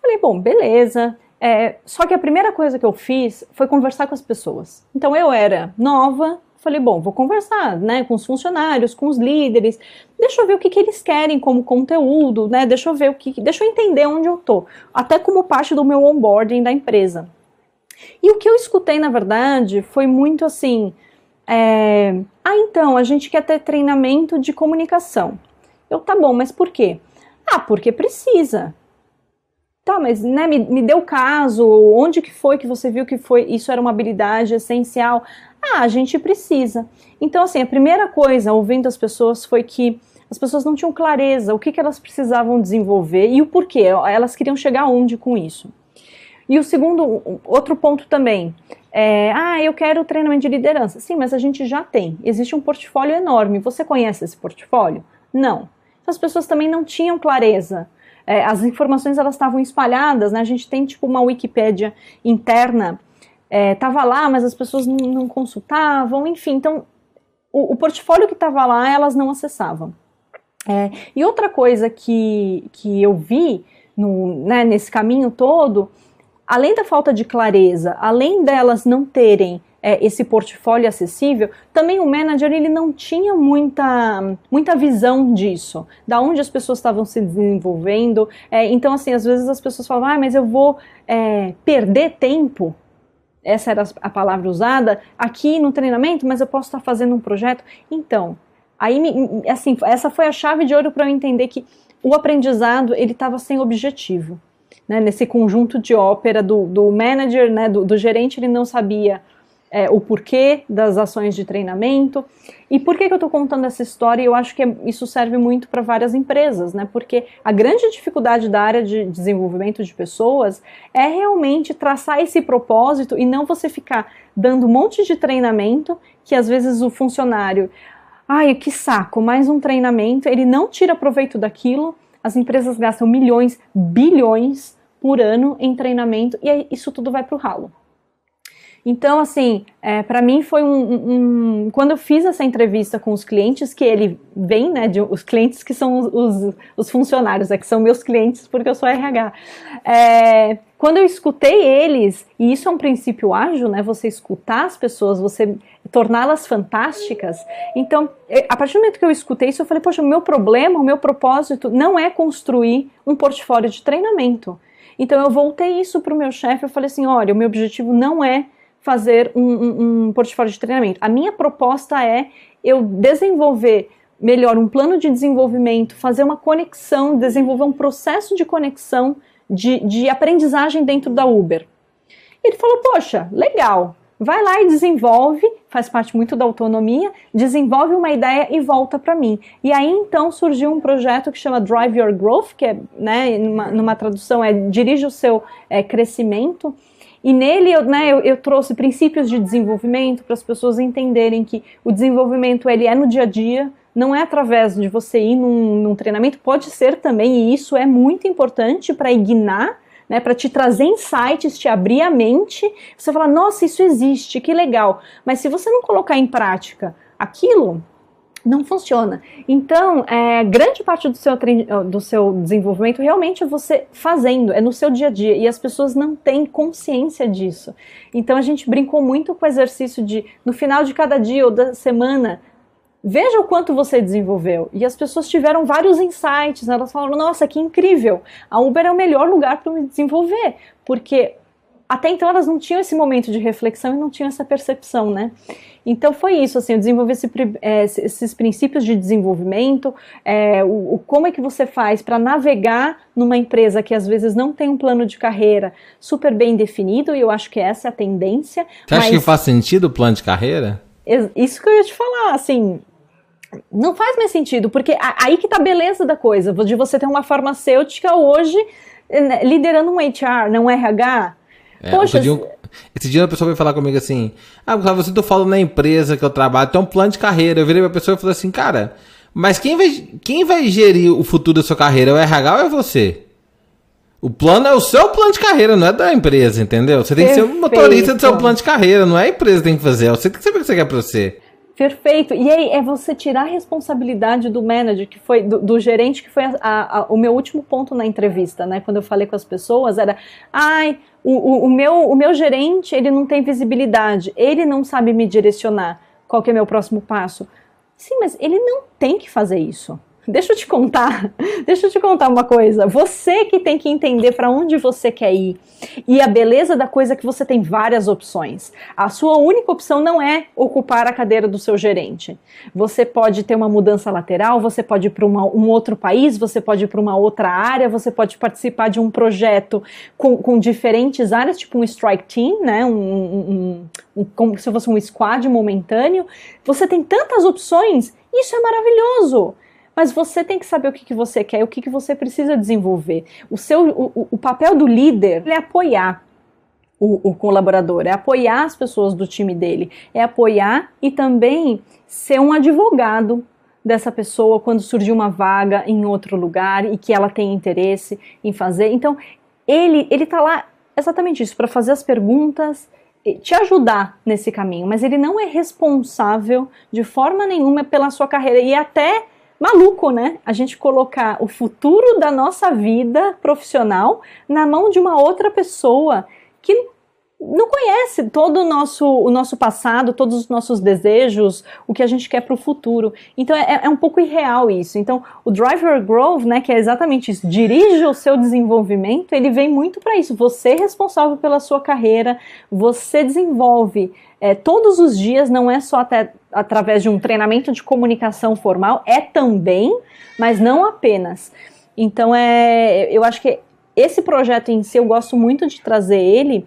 Falei, bom, beleza. É, só que a primeira coisa que eu fiz foi conversar com as pessoas. Então eu era nova, falei, bom, vou conversar, né, com os funcionários, com os líderes, deixa eu ver o que, que eles querem como conteúdo, né, deixa eu ver o que, deixa eu entender onde eu tô, até como parte do meu onboarding da empresa. E o que eu escutei, na verdade, foi muito assim: é, ah, então, a gente quer ter treinamento de comunicação. Eu, tá bom, mas por quê? Ah, porque precisa. Tá, mas né, me, me deu caso, onde que foi que você viu que foi isso era uma habilidade essencial? Ah, a gente precisa. Então, assim, a primeira coisa, ouvindo as pessoas, foi que as pessoas não tinham clareza o que, que elas precisavam desenvolver e o porquê, elas queriam chegar aonde com isso. E o segundo, outro ponto também, é, ah, eu quero treinamento de liderança. Sim, mas a gente já tem. Existe um portfólio enorme. Você conhece esse portfólio? Não. As pessoas também não tinham clareza. É, as informações elas estavam espalhadas, né? A gente tem tipo uma Wikipédia interna, estava é, lá, mas as pessoas não, não consultavam, enfim. Então, o, o portfólio que estava lá, elas não acessavam. É, e outra coisa que, que eu vi no, né, nesse caminho todo além da falta de clareza, além delas não terem é, esse portfólio acessível, também o manager ele não tinha muita, muita visão disso, da onde as pessoas estavam se desenvolvendo. É, então, assim, às vezes as pessoas falam, ah, mas eu vou é, perder tempo. Essa era a palavra usada aqui no treinamento, mas eu posso estar fazendo um projeto. Então, aí, assim, essa foi a chave de ouro para eu entender que o aprendizado ele estava sem objetivo né, nesse conjunto de ópera do, do manager, né, do, do gerente, ele não sabia é, o porquê das ações de treinamento. E por que, que eu estou contando essa história? Eu acho que é, isso serve muito para várias empresas, né? Porque a grande dificuldade da área de desenvolvimento de pessoas é realmente traçar esse propósito e não você ficar dando um monte de treinamento que às vezes o funcionário, ai, que saco, mais um treinamento, ele não tira proveito daquilo. As empresas gastam milhões, bilhões por ano em treinamento e isso tudo vai para o ralo. Então, assim, é, para mim foi um, um, Quando eu fiz essa entrevista com os clientes, que ele vem, né, de, os clientes que são os, os funcionários, é que são meus clientes porque eu sou RH. É, quando eu escutei eles, e isso é um princípio ágil, né, você escutar as pessoas, você torná-las fantásticas. Então, a partir do momento que eu escutei isso, eu falei, poxa, o meu problema, o meu propósito não é construir um portfólio de treinamento então eu voltei isso para o meu chefe, eu falei assim, olha, o meu objetivo não é fazer um, um, um portfólio de treinamento. A minha proposta é eu desenvolver melhor um plano de desenvolvimento, fazer uma conexão, desenvolver um processo de conexão de, de aprendizagem dentro da Uber. Ele falou, poxa, legal, vai lá e desenvolve, faz parte muito da autonomia, desenvolve uma ideia e volta para mim. E aí então surgiu um projeto que chama Drive Your Growth, que é, né, numa, numa tradução é dirige o seu é, crescimento. E nele eu, né, eu, eu trouxe princípios de desenvolvimento para as pessoas entenderem que o desenvolvimento ele é no dia a dia, não é através de você ir num, num treinamento, pode ser também, e isso é muito importante para ignar né, para te trazer insights, te abrir a mente, você fala, nossa, isso existe, que legal. Mas se você não colocar em prática aquilo, não funciona. Então, é, grande parte do seu, do seu desenvolvimento realmente é você fazendo, é no seu dia a dia, e as pessoas não têm consciência disso. Então, a gente brincou muito com o exercício de, no final de cada dia ou da semana, Veja o quanto você desenvolveu. E as pessoas tiveram vários insights. Né? Elas falaram: nossa, que incrível! A Uber é o melhor lugar para me desenvolver. Porque até então elas não tinham esse momento de reflexão e não tinham essa percepção, né? Então foi isso, assim, eu desenvolvi esse, é, esses princípios de desenvolvimento, é, o, o, como é que você faz para navegar numa empresa que às vezes não tem um plano de carreira super bem definido, e eu acho que essa é a tendência. Você acha que faz sentido o plano de carreira? Isso que eu ia te falar, assim, não faz mais sentido, porque aí que tá a beleza da coisa, de você ter uma farmacêutica hoje né, liderando um HR, não um RH. É, Poxa, dia, esse dia a pessoa veio falar comigo assim: Ah, você tô falando na empresa que eu trabalho, tem um plano de carreira. Eu virei pra pessoa e falei assim, cara, mas quem vai, quem vai gerir o futuro da sua carreira? É o RH ou é você? O plano é o seu plano de carreira, não é da empresa, entendeu? Você tem Perfeito. que ser o motorista do seu plano de carreira, não é a empresa que tem que fazer. Você tem que saber o que você quer pra você. Perfeito. E aí é você tirar a responsabilidade do manager, que foi do, do gerente, que foi a, a, o meu último ponto na entrevista, né? Quando eu falei com as pessoas, era, ai, o, o, o, meu, o meu gerente, ele não tem visibilidade, ele não sabe me direcionar. Qual que é meu próximo passo? Sim, mas ele não tem que fazer isso. Deixa eu te contar, deixa eu te contar uma coisa. Você que tem que entender para onde você quer ir. E a beleza da coisa é que você tem várias opções. A sua única opção não é ocupar a cadeira do seu gerente. Você pode ter uma mudança lateral, você pode ir para um outro país, você pode ir para uma outra área, você pode participar de um projeto com, com diferentes áreas, tipo um strike team, né? Um, um, um, como se fosse um squad momentâneo. Você tem tantas opções, isso é maravilhoso. Mas você tem que saber o que, que você quer, o que, que você precisa desenvolver. O seu, o, o papel do líder é apoiar o, o, colaborador, é apoiar as pessoas do time dele, é apoiar e também ser um advogado dessa pessoa quando surgir uma vaga em outro lugar e que ela tem interesse em fazer. Então, ele ele tá lá exatamente isso, para fazer as perguntas, te ajudar nesse caminho, mas ele não é responsável de forma nenhuma pela sua carreira e até maluco, né? A gente colocar o futuro da nossa vida profissional na mão de uma outra pessoa que não conhece todo o nosso, o nosso passado, todos os nossos desejos, o que a gente quer para o futuro. Então é, é, um pouco irreal isso. Então o Driver Growth, né, que é exatamente isso, dirige o seu desenvolvimento, ele vem muito para isso. Você é responsável pela sua carreira, você desenvolve é, todos os dias, não é só até através de um treinamento de comunicação formal, é também, mas não apenas. Então é, eu acho que esse projeto em si eu gosto muito de trazer ele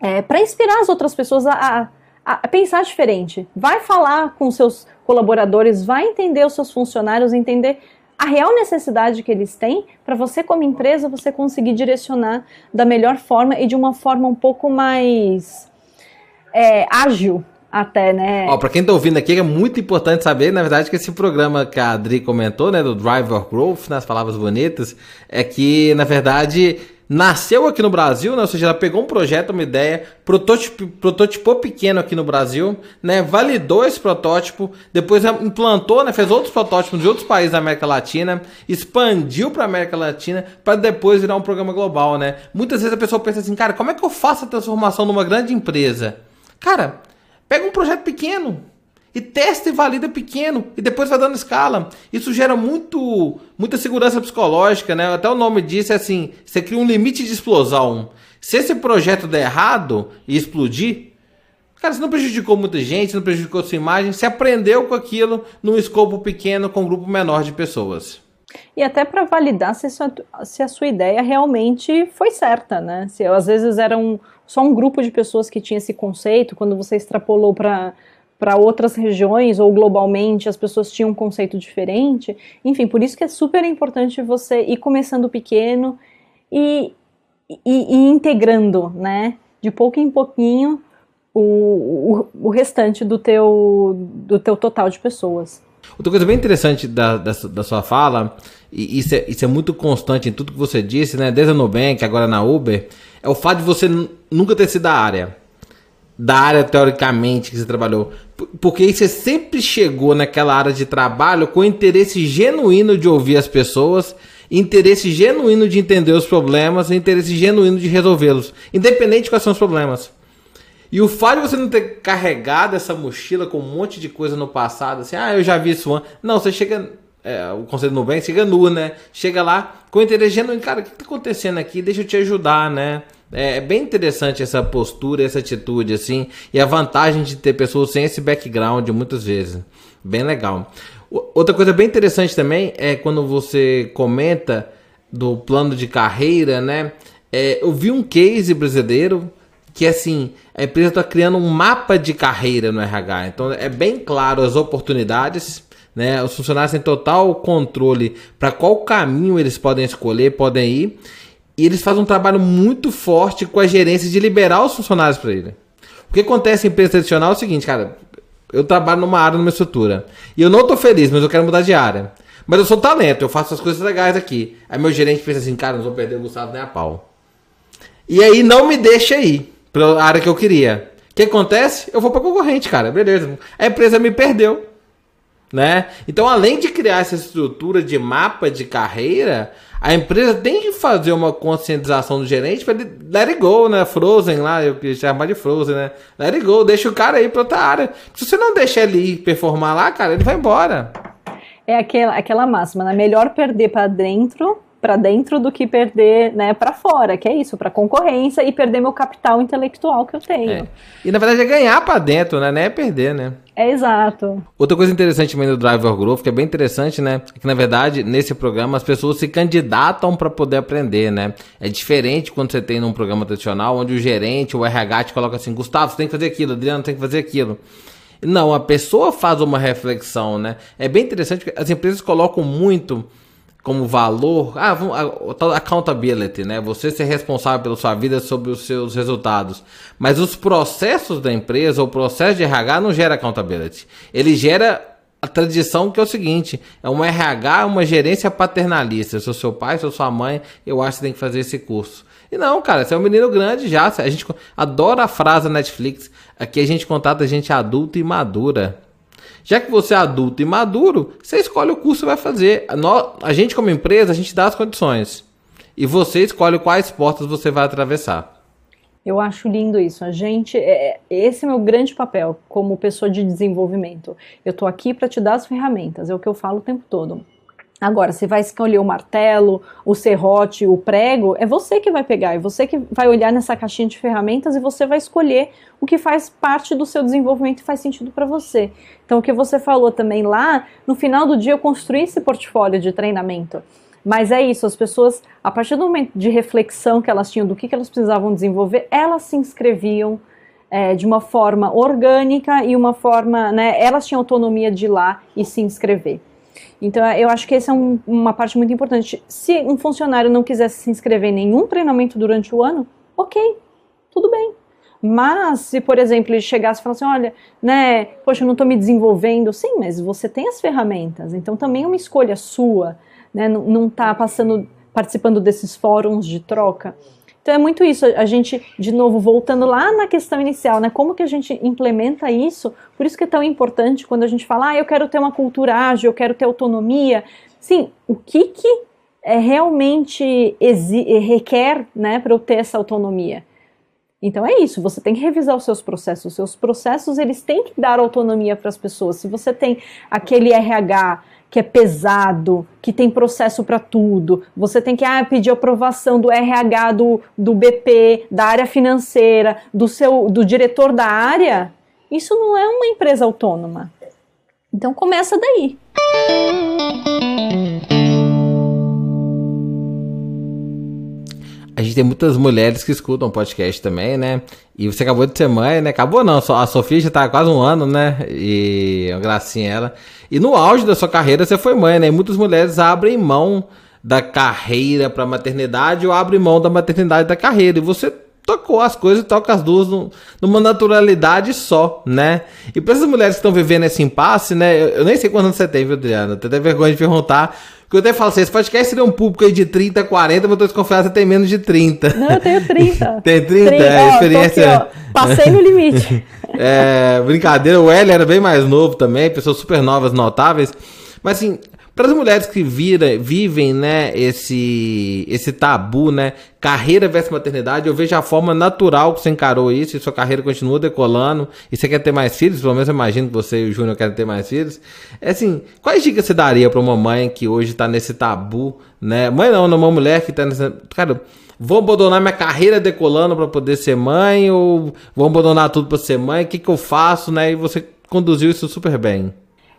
é, para inspirar as outras pessoas a, a, a, pensar diferente. Vai falar com seus colaboradores, vai entender os seus funcionários, entender a real necessidade que eles têm para você, como empresa, você conseguir direcionar da melhor forma e de uma forma um pouco mais é, ágil até, né? Ó, pra quem tá ouvindo aqui, é muito importante saber, na verdade, que esse programa que a Adri comentou, né, do Driver Growth, nas palavras bonitas, é que, na verdade, nasceu aqui no Brasil, né? Ou seja, ela pegou um projeto, uma ideia, prototip, prototipou pequeno aqui no Brasil, né? Validou esse protótipo, depois implantou, né? Fez outros protótipos de outros países da América Latina, expandiu para América Latina para depois virar um programa global, né? Muitas vezes a pessoa pensa assim, cara, como é que eu faço a transformação numa grande empresa? Cara, pega um projeto pequeno, e testa e valida pequeno e depois vai dando escala. Isso gera muito, muita segurança psicológica, né? Até o nome disso é assim: você cria um limite de explosão. Se esse projeto der errado e explodir, cara, você não prejudicou muita gente, não prejudicou sua imagem, você aprendeu com aquilo num escopo pequeno com um grupo menor de pessoas. E até para validar se, se, a sua ideia realmente foi certa, né? Se às vezes era um, só um grupo de pessoas que tinha esse conceito, quando você extrapolou para para outras regiões ou globalmente as pessoas tinham um conceito diferente. Enfim, por isso que é super importante você ir começando pequeno e, e, e integrando, né? De pouco em pouquinho o, o, o, restante do teu, do teu total de pessoas. Outra coisa bem interessante da, da, da sua fala, e isso é, isso é muito constante em tudo que você disse, né? Desde a Nubank, agora na Uber, é o fato de você nunca ter sido da área da área teoricamente que você trabalhou. Porque você sempre chegou naquela área de trabalho com interesse genuíno de ouvir as pessoas, interesse genuíno de entender os problemas, interesse genuíno de resolvê-los, independente de quais são os problemas. E o fato de você não ter carregado essa mochila com um monte de coisa no passado, assim, ah, eu já vi isso antes. Não, você chega. É, o conselho no bem chega nu, né? Chega lá com interesse genuíno, cara, o que está acontecendo aqui? Deixa eu te ajudar, né? É, é bem interessante essa postura, essa atitude, assim, e a vantagem de ter pessoas sem esse background muitas vezes. Bem legal. Outra coisa bem interessante também é quando você comenta do plano de carreira, né? É, eu vi um case brasileiro que assim a empresa está criando um mapa de carreira no RH. Então é bem claro as oportunidades, né? Os funcionários têm total controle para qual caminho eles podem escolher, podem ir. E eles fazem um trabalho muito forte com a gerência de liberar os funcionários para ele. O que acontece em empresa tradicional é o seguinte, cara. Eu trabalho numa área, numa estrutura. E eu não tô feliz, mas eu quero mudar de área. Mas eu sou talento, eu faço as coisas legais aqui. Aí meu gerente pensa assim, cara, não vou perder o Gustavo nem a pau. E aí não me deixa ir pra área que eu queria. O que acontece? Eu vou pra concorrente, cara. Beleza. A empresa me perdeu. Né? Então, além de criar essa estrutura de mapa de carreira, a empresa tem que fazer uma conscientização do gerente para ele let it go, né? Frozen lá, eu queria chamar de Frozen, né? Let it go, deixa o cara aí pra outra área. Se você não deixar ele ir performar lá, cara, ele vai embora. É aquela, aquela máxima, né? Melhor perder para dentro para dentro do que perder, né, para fora, que é isso, para concorrência e perder meu capital intelectual que eu tenho. É. E na verdade é ganhar para dentro, né, não é perder, né? É exato. Outra coisa interessante também do Driver Growth, que é bem interessante, né, é que na verdade nesse programa as pessoas se candidatam para poder aprender, né? É diferente quando você tem num programa tradicional onde o gerente, o RH te coloca assim, Gustavo, você tem que fazer aquilo, Adriano tem que fazer aquilo. Não, a pessoa faz uma reflexão, né? É bem interessante que as empresas colocam muito como valor, ah, accountability, né? Você ser responsável pela sua vida sobre os seus resultados. Mas os processos da empresa, o processo de RH não gera accountability. Ele gera a tradição que é o seguinte, é uma RH, uma gerência paternalista. Se o seu pai, se sua mãe, eu acho que você tem que fazer esse curso. E não, cara, você é um menino grande já. A gente adora a frase da Netflix. Aqui a gente contrata gente adulta e madura. Já que você é adulto e maduro, você escolhe o curso que vai fazer. A gente, como empresa, a gente dá as condições. E você escolhe quais portas você vai atravessar. Eu acho lindo isso. A gente, é, esse é meu grande papel como pessoa de desenvolvimento. Eu estou aqui para te dar as ferramentas, é o que eu falo o tempo todo. Agora, você vai escolher o martelo, o serrote, o prego, é você que vai pegar, é você que vai olhar nessa caixinha de ferramentas e você vai escolher o que faz parte do seu desenvolvimento e faz sentido para você. Então, o que você falou também lá, no final do dia eu construí esse portfólio de treinamento. Mas é isso, as pessoas, a partir do momento de reflexão que elas tinham do que, que elas precisavam desenvolver, elas se inscreviam é, de uma forma orgânica e uma forma, né, elas tinham autonomia de ir lá e se inscrever. Então, eu acho que essa é um, uma parte muito importante. Se um funcionário não quisesse se inscrever em nenhum treinamento durante o ano, ok, tudo bem. Mas, se, por exemplo, ele chegasse e falasse, olha, né, poxa, eu não estou me desenvolvendo, sim, mas você tem as ferramentas, então também é uma escolha sua, né, não está passando, participando desses fóruns de troca. Então é muito isso, a gente, de novo, voltando lá na questão inicial, né? Como que a gente implementa isso? Por isso que é tão importante quando a gente fala, ah, eu quero ter uma cultura ágil, eu quero ter autonomia. Sim, o que que é, realmente requer, né, para eu ter essa autonomia? Então é isso, você tem que revisar os seus processos. Os seus processos, eles têm que dar autonomia para as pessoas. Se você tem aquele RH que é pesado, que tem processo para tudo. Você tem que ah, pedir aprovação do RH do, do BP, da área financeira, do seu do diretor da área. Isso não é uma empresa autônoma. Então começa daí. A gente tem muitas mulheres que escutam podcast também, né? E você acabou de ser mãe, né? Acabou não, a Sofia já tá há quase um ano, né? E uma gracinha ela. E no auge da sua carreira você foi mãe, né? E muitas mulheres abrem mão da carreira para maternidade ou abrem mão da maternidade da carreira. E você tocou as coisas e toca as duas no, numa naturalidade só, né? E para essas mulheres que estão vivendo esse impasse, né? Eu, eu nem sei quantos você tem, viu, Adriana? Tenho até vergonha de perguntar. Porque eu até falo assim, esse podcast seria um público aí de 30, 40, mas eu tô desconfiado que você tem menos de 30. Não, eu tenho 30. tem 30? 30 é, ó, experiência... Aqui, ó, passei no limite. é, brincadeira, o L era bem mais novo também, pessoas super novas, notáveis. Mas assim, para as mulheres que vira, vivem, né, esse, esse tabu, né, carreira versus maternidade, eu vejo a forma natural que você encarou isso e sua carreira continua decolando e você quer ter mais filhos, pelo menos eu imagino que você e o Júnior querem ter mais filhos. É assim, quais dicas você daria para uma mãe que hoje está nesse tabu, né? Mãe não, uma mulher que está nesse... Cara, vou abandonar minha carreira decolando para poder ser mãe ou vou abandonar tudo para ser mãe? O que que eu faço, né? E você conduziu isso super bem.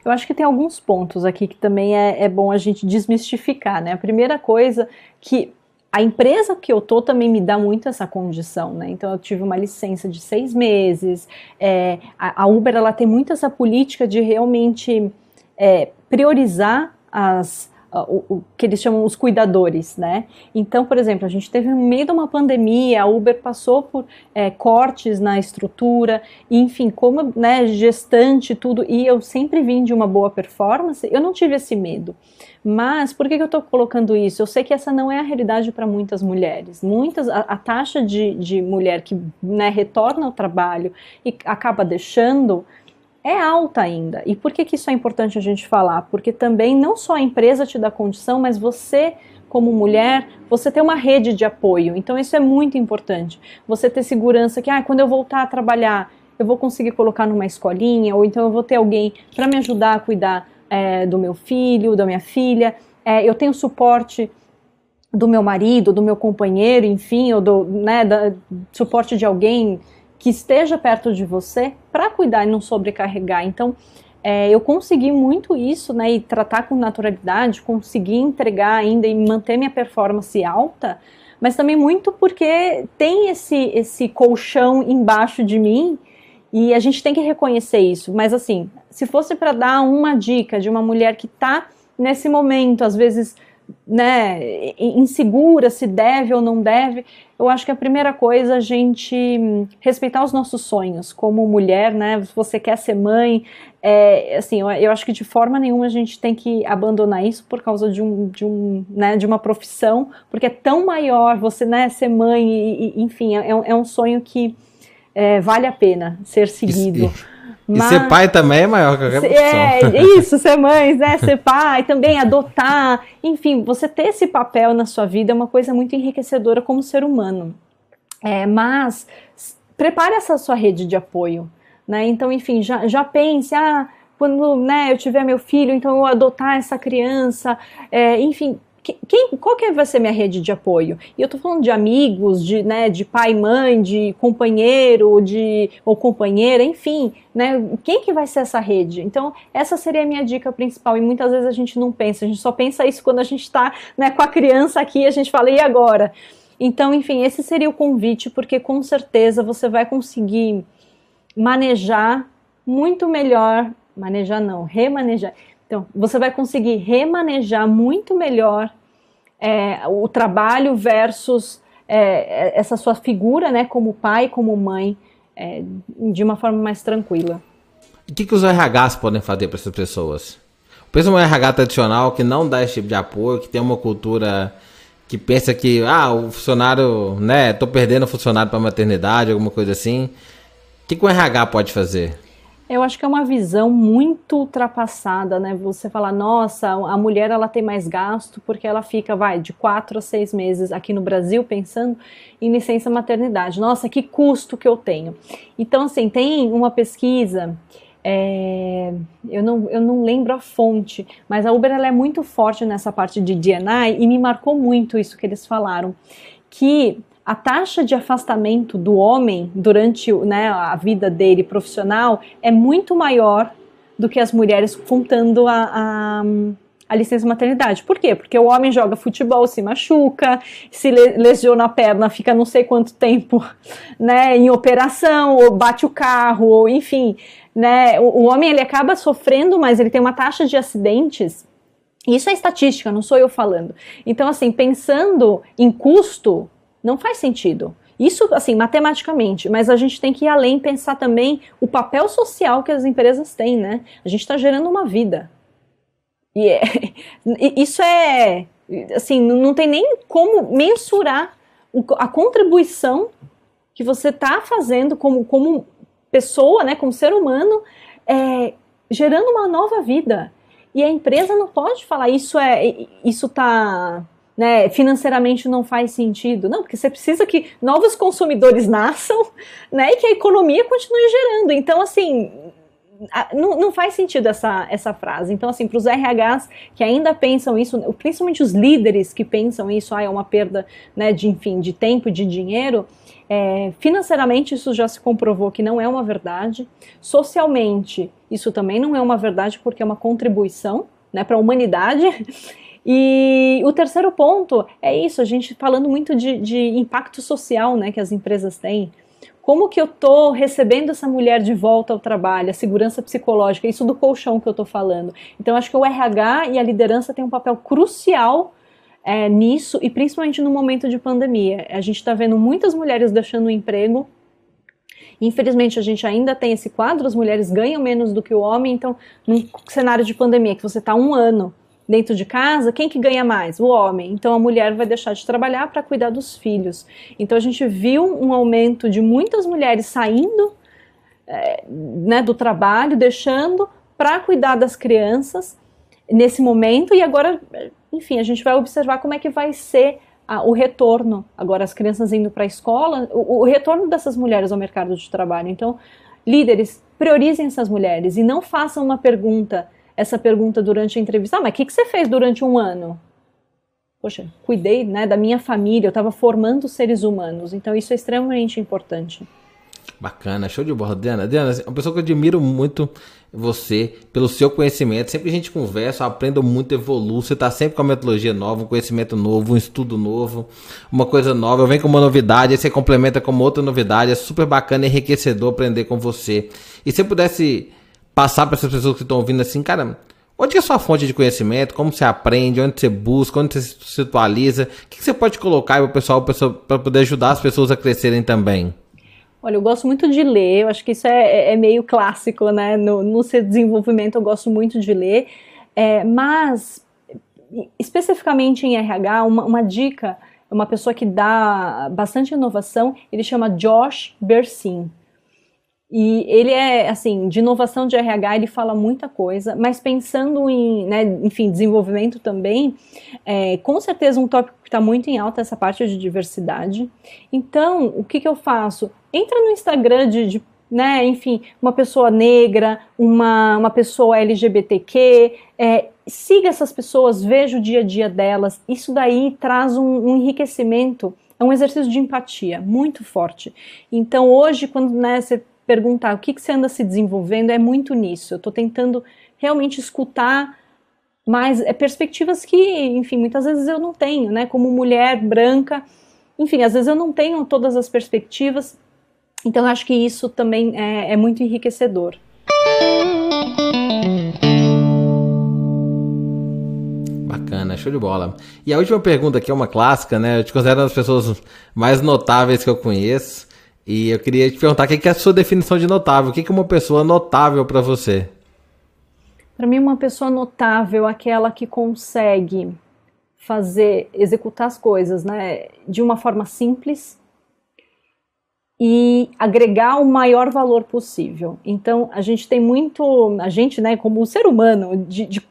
Eu acho que tem alguns pontos aqui que também é, é bom a gente desmistificar, né? A primeira coisa que a empresa que eu tô também me dá muito essa condição, né? Então eu tive uma licença de seis meses. É, a, Uber ela tem muito essa política de realmente é, priorizar as o, o, que eles chamam os cuidadores, né? Então, por exemplo, a gente teve no meio de uma pandemia, a Uber passou por é, cortes na estrutura, enfim, como né, gestante tudo, e eu sempre vim de uma boa performance, eu não tive esse medo. Mas por que, que eu estou colocando isso? Eu sei que essa não é a realidade para muitas mulheres. Muitas, a, a taxa de, de mulher que né, retorna ao trabalho e acaba deixando é alta ainda. E por que, que isso é importante a gente falar? Porque também não só a empresa te dá condição, mas você, como mulher, você tem uma rede de apoio. Então isso é muito importante. Você ter segurança que, ah, quando eu voltar a trabalhar, eu vou conseguir colocar numa escolinha, ou então eu vou ter alguém para me ajudar a cuidar é, do meu filho, da minha filha. É, eu tenho suporte do meu marido, do meu companheiro, enfim, ou do né, da, suporte de alguém que esteja perto de você para cuidar e não sobrecarregar. Então, é, eu consegui muito isso, né, e tratar com naturalidade, conseguir entregar ainda e manter minha performance alta, mas também muito porque tem esse, esse colchão embaixo de mim E a gente tem que reconhecer isso. Mas assim, se fosse para dar uma dica de uma mulher que está nesse momento, às vezes né, insegura se deve ou não deve, eu acho que a primeira coisa é a gente respeitar os nossos sonhos como mulher, né? Se você quer ser mãe, é, assim, eu, eu, acho que de forma nenhuma a gente tem que abandonar isso por causa de um, de um, né, de uma profissão, porque é tão maior você, né, ser mãe, e, e enfim, é, é um sonho que é, vale a pena ser seguido. Isso, mas, e ser pai também é maior que qualquer profissão. É, isso, ser mãe, né, ser pai, também adotar. Enfim, você ter esse papel na sua vida é uma coisa muito enriquecedora como ser humano. É, mas prepare essa sua rede de apoio. Né? Então, enfim, já, já pense, ah, quando né, eu tiver meu filho, então eu adotar essa criança, é, enfim, quem, qual que vai ser minha rede de apoio? E eu tô falando de amigos, de, né, de pai mãe, de companheiro, de ou companheira, enfim, né? Quem que vai ser essa rede? Então, essa seria a minha dica principal. E muitas vezes a gente não pensa, a gente só pensa isso quando a gente está né, com a criança aqui, a gente fala, e agora? Então, enfim, esse seria o convite, porque com certeza você vai conseguir manejar muito melhor, manejar não, remanejar então, você vai conseguir remanejar muito melhor é, o trabalho versus é, essa sua figura, né, como pai, como mãe, é, de uma forma mais tranquila. O que, que os RHs podem fazer para essas pessoas? Pensa um RH tradicional que não dá esse tipo de apoio, que tem uma cultura que pensa que, ah, o funcionário, né, tô perdendo o funcionário para maternidade, alguma coisa assim. O que, que o RH pode fazer? Eu acho que é uma visão muito ultrapassada, né? Você falar, nossa, a mulher ela tem mais gasto porque ela fica, vai, de quatro a seis meses aqui no Brasil pensando em licença maternidade. Nossa, que custo que eu tenho. Então, assim, tem uma pesquisa, é, eu, não, eu não lembro a fonte, mas a Uber ela é muito forte nessa parte de DNI e me marcou muito isso que eles falaram, que a taxa de afastamento do homem durante né, a vida dele profissional é muito maior do que as mulheres contando a, a, a, licença maternidade. Por quê? Porque o homem joga futebol, se machuca, se lesiona a perna, fica não sei quanto tempo né, em operação, ou bate o carro, ou enfim. Né, o, o homem ele acaba sofrendo, mas ele tem uma taxa de acidentes isso é estatística, não sou eu falando. Então, assim, pensando em custo, não faz sentido. Isso, assim, matematicamente, mas a gente tem que ir além pensar também o papel social que as empresas têm, né? A gente está gerando uma vida. E é, isso é, assim, não tem nem como mensurar a contribuição que você está fazendo como, como pessoa, né, como ser humano, é, gerando uma nova vida. E a empresa não pode falar isso é isso tá né, financeiramente não faz sentido. Não, porque você precisa que novos consumidores nasçam, né, e que a economia continue gerando. Então, assim, não, não faz sentido essa, essa frase. Então, assim, para os RHs que ainda pensam isso, principalmente os líderes que pensam isso, ah, é uma perda, né, de, enfim, de tempo e de dinheiro, é, financeiramente isso já se comprovou que não é uma verdade. Socialmente, isso também não é uma verdade porque é uma contribuição, né, para a humanidade. E o terceiro ponto é isso, a gente falando muito de, de impacto social né, que as empresas têm. Como que eu estou recebendo essa mulher de volta ao trabalho, a segurança psicológica, isso do colchão que eu estou falando. Então, acho que o RH e a liderança têm um papel crucial é, nisso, e principalmente no momento de pandemia. A gente está vendo muitas mulheres deixando o emprego Infelizmente, a gente ainda tem esse quadro, as mulheres ganham menos do que o homem, então, num cenário de pandemia, que você está um ano dentro de casa, quem que ganha mais? O homem. Então a mulher vai deixar de trabalhar para cuidar dos filhos. Então a gente viu um aumento de muitas mulheres saindo é, né, do trabalho, deixando para cuidar das crianças nesse momento e agora, enfim, a gente vai observar como é que vai ser o retorno, agora as crianças indo para a escola, o, o retorno dessas mulheres ao mercado de trabalho. Então, líderes, priorizem essas mulheres e não façam uma pergunta essa pergunta durante a entrevista. Ah, mas o que, que você fez durante um ano? Poxa, cuidei né, da minha família, eu estava formando seres humanos, então isso é extremamente importante. Bacana, show de bola. Diana, Diana, uma pessoa que eu admiro muito você, pelo seu conhecimento. Sempre a gente conversa, aprendo muito, evoluo. Você está sempre com uma metodologia nova, um conhecimento novo, um estudo novo, uma coisa nova. Eu venho com uma novidade, aí você complementa com outra novidade. É super bacana enriquecedor aprender com você. E se eu pudesse passar para essas pessoas que estão ouvindo assim, cara, onde é a sua fonte de conhecimento? Como você aprende? Onde você busca? Onde você se atualiza? O que você pode colocar para o pessoal para poder ajudar as pessoas a crescerem também? Olha, eu gosto muito de ler, eu acho que isso é, é, é meio clássico, né? No, no seu desenvolvimento eu gosto muito de ler, é, mas especificamente em RH, uma, uma dica, uma pessoa que dá bastante inovação, ele chama Josh Bersin. E ele é, assim, de inovação de RH, ele fala muita coisa, mas pensando em, né, enfim, desenvolvimento também, é, com certeza um tópico que está muito em alta é essa parte de diversidade. Então, o que, que eu faço? Entra no Instagram de, de né, enfim, uma pessoa negra, uma, uma pessoa LGBTQ, é, siga essas pessoas, veja o dia a dia delas, isso daí traz um, um enriquecimento, é um exercício de empatia muito forte. Então, hoje, quando né, você perguntar o que, que você anda se desenvolvendo é muito nisso. Eu estou tentando realmente escutar mais é, perspectivas que, enfim, muitas vezes eu não tenho, né? Como mulher branca, enfim, às vezes eu não tenho todas as perspectivas. Então, eu acho que isso também é, é muito enriquecedor. Bacana, show de bola. E a última pergunta aqui é uma clássica, né? Eu te considero uma das pessoas mais notáveis que eu conheço. E eu queria te perguntar o que é a sua definição de notável? O que é uma pessoa notável para você? Para mim, uma pessoa notável é aquela que consegue fazer, executar as coisas, né, de uma forma simples e agregar o maior valor possível. Então, a gente tem muito, a gente, né, como ser humano, de, de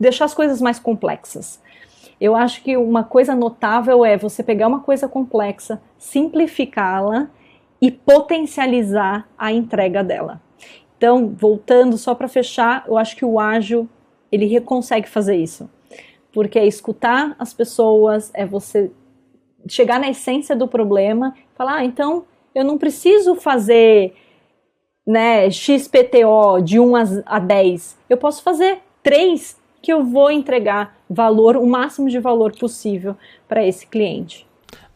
deixar as coisas mais complexas. Eu acho que uma coisa notável é você pegar uma coisa complexa, simplificá-la e potencializar a entrega dela. Então, voltando só para fechar, eu acho que o ágil ele consegue fazer isso, porque é escutar as pessoas, é você chegar na essência do problema, falar, ah, então eu não preciso fazer né, XPTO de 1 a 10, eu posso fazer 3 que eu vou entregar valor, o máximo de valor possível para esse cliente.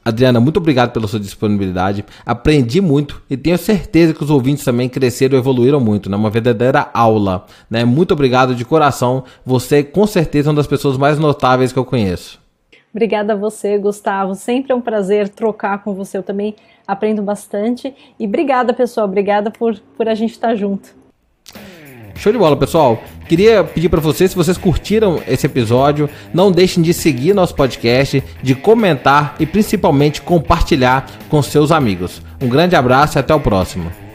Adriana, muito obrigado pela sua disponibilidade. Aprendi muito e tenho certeza que os ouvintes também cresceram e evoluíram muito, né? Uma verdadeira aula, né? Muito obrigado de coração. Você com certeza é uma das pessoas mais notáveis que eu conheço. Obrigada a você, Gustavo. Sempre é um prazer trocar com você. Eu também aprendo bastante. E obrigada, pessoal. Obrigada por, por a gente estar junto. Show de bola, pessoal. Queria pedir para vocês, se vocês curtiram esse episódio, não deixem de seguir nosso podcast, de comentar e principalmente compartilhar com seus amigos. Um grande abraço e até o próximo.